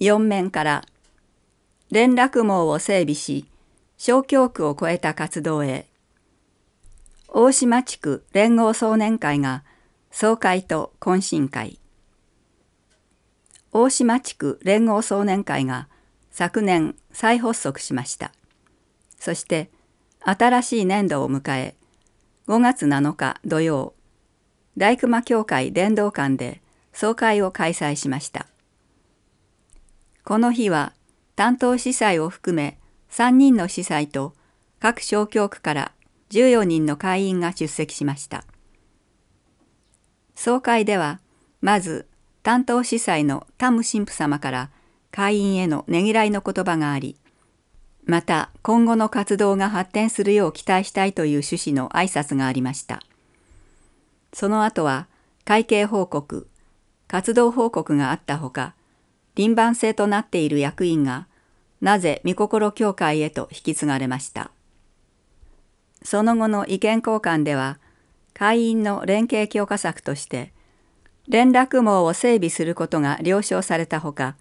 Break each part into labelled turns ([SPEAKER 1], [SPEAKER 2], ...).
[SPEAKER 1] 4面から連絡網を整備し小教区を超えた活動へ。大島地区連合総年会が総会と懇親会。大島地区連合総年会が昨年再発足しました。そして新しい年度を迎え5月7日土曜大熊教会伝道館で総会を開催しました。この日は担当司祭を含め3人の司祭と各小教区から14人の会員が出席しました。総会ではまず担当司祭のタム神父様から会員へのねぎらいの言葉がありまた今後の活動が発展するよう期待したいという趣旨の挨拶がありました。その後は会計報告活動報告があったほか輪番制となっている役員がなぜ御心協会へと引き継がれました。その後の意見交換では会員の連携強化策として連絡網を整備することが了承されたほか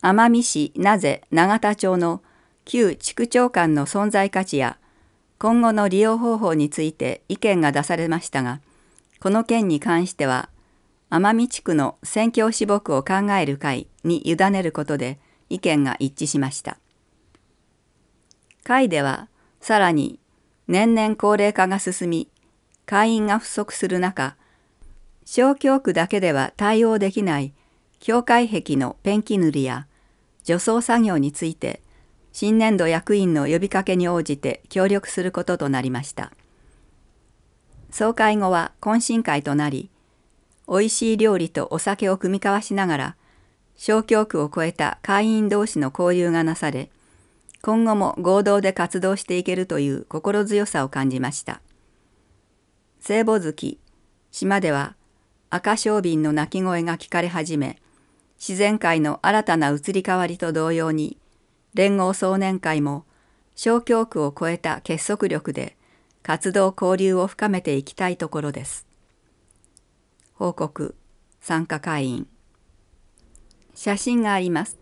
[SPEAKER 1] 奄美市名瀬永田町の旧地区長間の存在価値や今後の利用方法について意見が出されましたがこの件に関しては奄美地区の宣教師牧を考える会に委ねることで意見が一致しました。会ではさらに年々高齢化が進み会員が不足する中小教区だけでは対応できない教会壁のペンキ塗りや除草作業について新年度役員の呼びかけに応じて協力することとなりました。総会後は懇親会となり美味しい料理とお酒を酌み交わしながら小教区を超えた会員同士の交流がなされ今後も合同で活動していけるという心強さを感じました聖母月島では赤小瓶の鳴き声が聞かれ始め自然界の新たな移り変わりと同様に連合総年会も小教区を超えた結束力で活動交流を深めていきたいところです。報告参加会員。写真があります。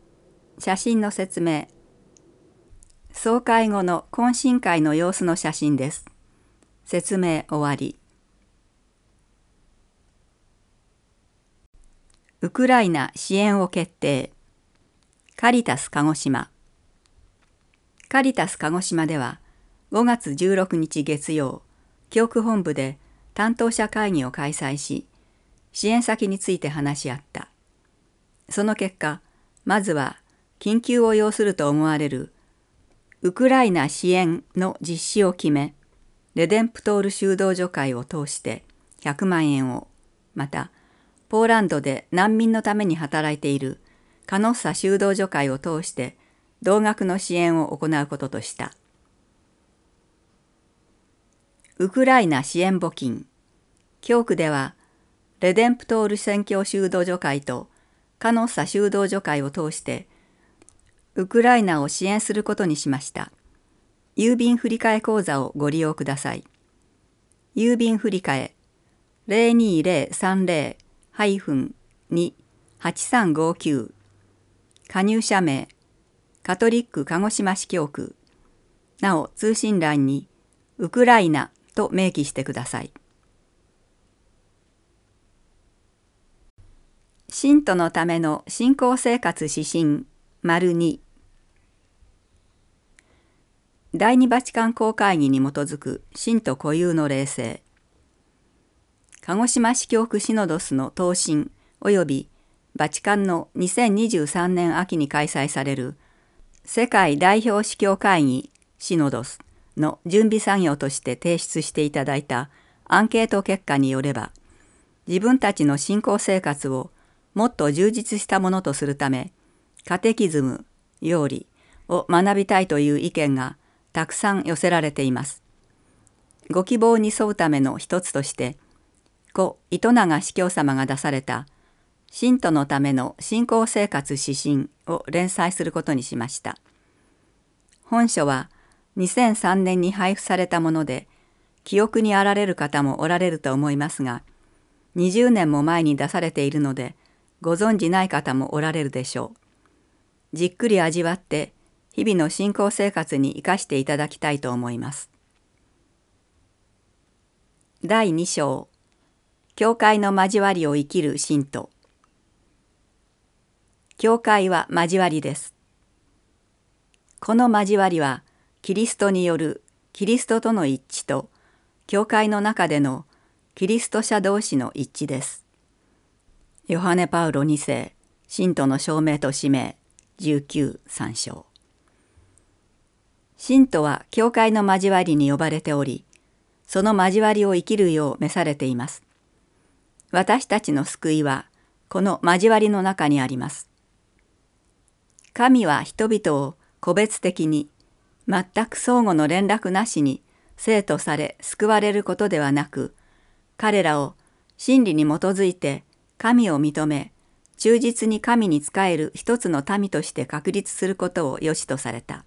[SPEAKER 1] 写真の説明。総会後の懇親会の様子の写真です。説明終わり。ウクライナ支援を決定。カリタス鹿児島。カリタス鹿児島では5月16日月曜教区本部で担当者会議を開催し支援先について話し合ったその結果まずは緊急を要すると思われるウクライナ支援の実施を決めレデンプトール修道女会を通して100万円をまたポーランドで難民のために働いているカノッサ修道女会を通して同額の支援を行うこととした。ウクライナ支援募金教区ではレデンプトール宣教修道女会とカノッサ修道女会を通してウクライナを支援することにしました。郵便振替口座をご利用ください。郵便振替020-30-28359加入者名カトリック鹿児島市教区なお通信欄にウクライナと明記してください。信徒のための信仰生活指針丸2第二バチカン公会議に基づく信徒固有の霊性。鹿児島市教区シノドスの答申及びバチカンの2023年秋に開催される世界代表司教会議シノドスの準備作業として提出していただいたアンケート結果によれば自分たちの信仰生活をもっと充実したものとするためカテキズム料理を学びたいという意見がたくさん寄せられています。ご希望に沿うための一つとして故糸永司教様が出された信徒のための信仰生活指針を連載することにしました。本書は2003年に配布されたもので記憶にあられる方もおられると思いますが20年も前に出されているのでご存じない方もおられるでしょう。じっくり味わって日々の信仰生活に生かしていただきたいと思います。第2章教会の交わりを生きる信徒教会は交わりです。この交わりはキリストによるキリストとの一致と教会の中でのキリスト者同士の一致です。ヨハネ・パウロ2世信徒の証明と使命19章信徒は教会の交わりに呼ばれておりその交わりを生きるよう召されています。私たちの救いはこの交わりの中にあります。神は人々を個別的に全く相互の連絡なしに生徒され救われることではなく彼らを真理に基づいて神を認め忠実に神に仕える一つの民として確立することを良しとされた。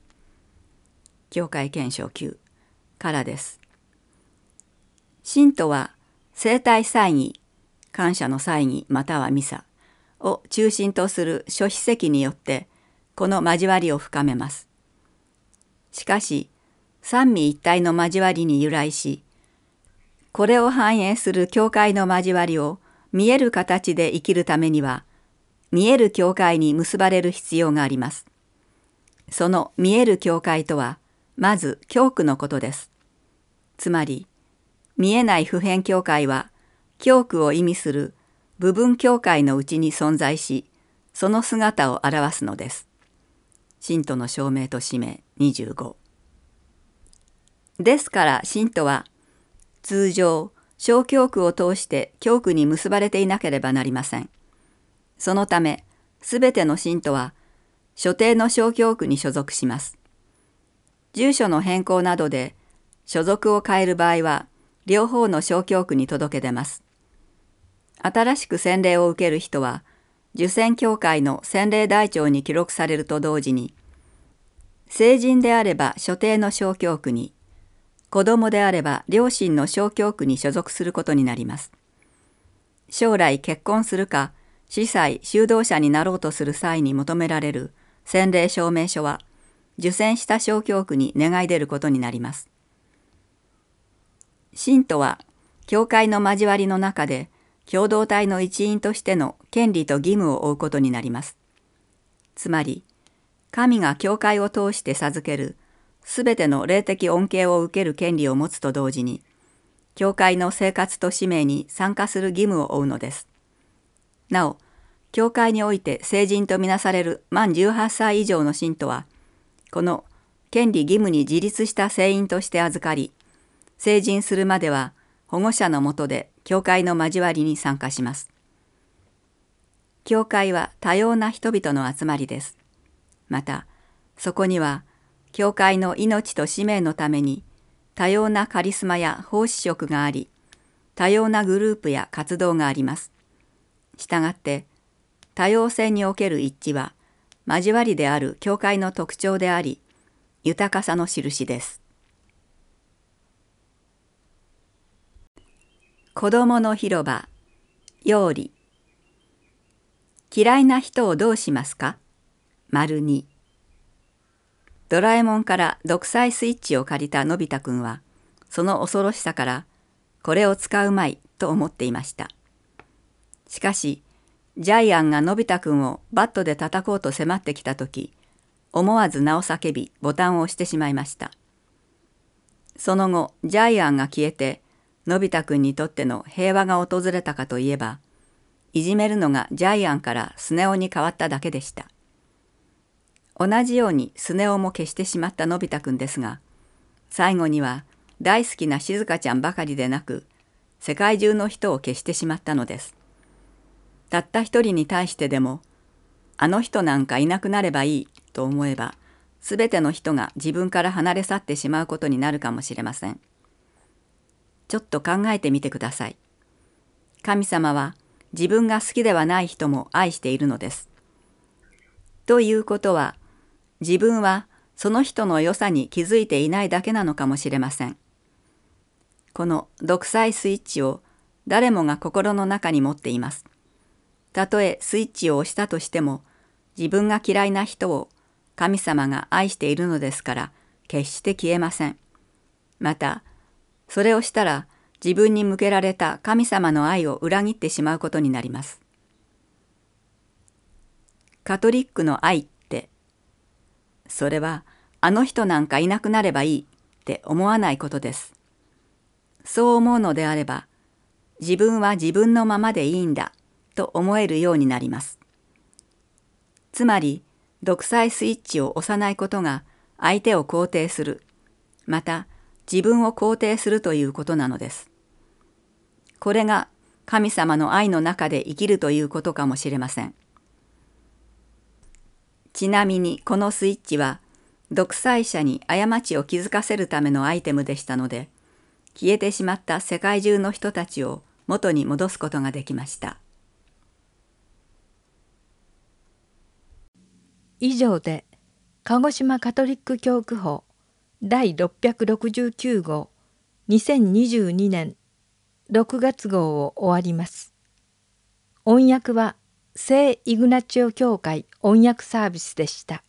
[SPEAKER 1] 教会憲章9からです。信徒は生体祭儀、感謝の祭儀またはミサを中心とする諸史跡によってこの交わりを深めます。しかし三位一体の交わりに由来しこれを反映する教会の交わりを見える形で生きるためには見える教会に結ばれる必要があります。その見える教会とはまず教区のことです。つまり見えない普遍教会は教区を意味する部分教会のうちに存在しその姿を表すのです。信徒の証明と使命25ですから信徒は通常小教区を通して教区に結ばれていなければなりません。そのためすべての信徒は所定の小教区に所属します。住所の変更などで所属を変える場合は両方の小教区に届け出ます。新しく洗礼を受ける人は受洗教会の洗礼台帳に記録されると同時に成人であれば所定の小教区に子供であれば両親の小教区に所属することになります。将来結婚するか司祭修道者になろうとする際に求められる洗礼証明書は受選した小教区に願い出ることになります。信徒は教会の交わりの中で共同体の一員としての権利と義務を負うことになります。つまり神が教会を通して授けるすべての霊的恩恵を受ける権利を持つと同時に教会の生活と使命に参加する義務を負うのです。なお教会において成人とみなされる満18歳以上の信徒はこの権利義務に自立した聖員として預かり成人するまでは保護者のもとで教会の交わりに参加します。教会は多様な人々の集まりです。またそこには教会の命と使命のために多様なカリスマや奉仕職があり多様なグループや活動があります。したがって多様性における一致は交わりである教会の特徴であり豊かさの印です。子供の広場より嫌いな人をどうしますか？丸二ドラえもんから独裁スイッチを借りたのび太くんはその恐ろしさからこれを使うまいと思っていました。しかしジャイアンがのび太くんをバットで叩こうと迫ってきた時思わず名を叫びボタンを押してしまいました。その後ジャイアンが消えてのび太くんにとっての平和が訪れたかといえばいじめるのがジャイアンからスネ夫に変わっただけでした。同じようにスネ夫も消してしまったのび太くんですが最後には大好きな静香ちゃんばかりでなく世界中の人を消してしまったのですたった一人に対してでもあの人なんかいなくなればいいと思えば全ての人が自分から離れ去ってしまうことになるかもしれません。ちょっと考えてみてください。神様は自分が好きではない人も愛しているのです。ということは自分はその人の良さに気づいていないだけなのかもしれません。この独裁スイッチを誰もが心の中に持っています。たとえスイッチを押したとしても自分が嫌いな人を神様が愛しているのですから決して消えません。またそれをしたら自分に向けられた神様の愛を裏切ってしまうことになります。カトリックの愛それはあの人なんかいなくなればいいって思わないことです。そう思うのであれば自分は自分のままでいいんだと思えるようになります。つまり独裁スイッチを押さないことが相手を肯定するまた自分を肯定するということなのです。これが神様の愛の中で生きるということかもしれません。ちなみにこのスイッチは独裁者に過ちを気づかせるためのアイテムでしたので消えてしまった世界中の人たちを元に戻すことができました。
[SPEAKER 2] 以上で鹿児島カトリック教区法第669号2022年6月号を終わります。音訳は聖イグナチオ教会音訳サービスでした。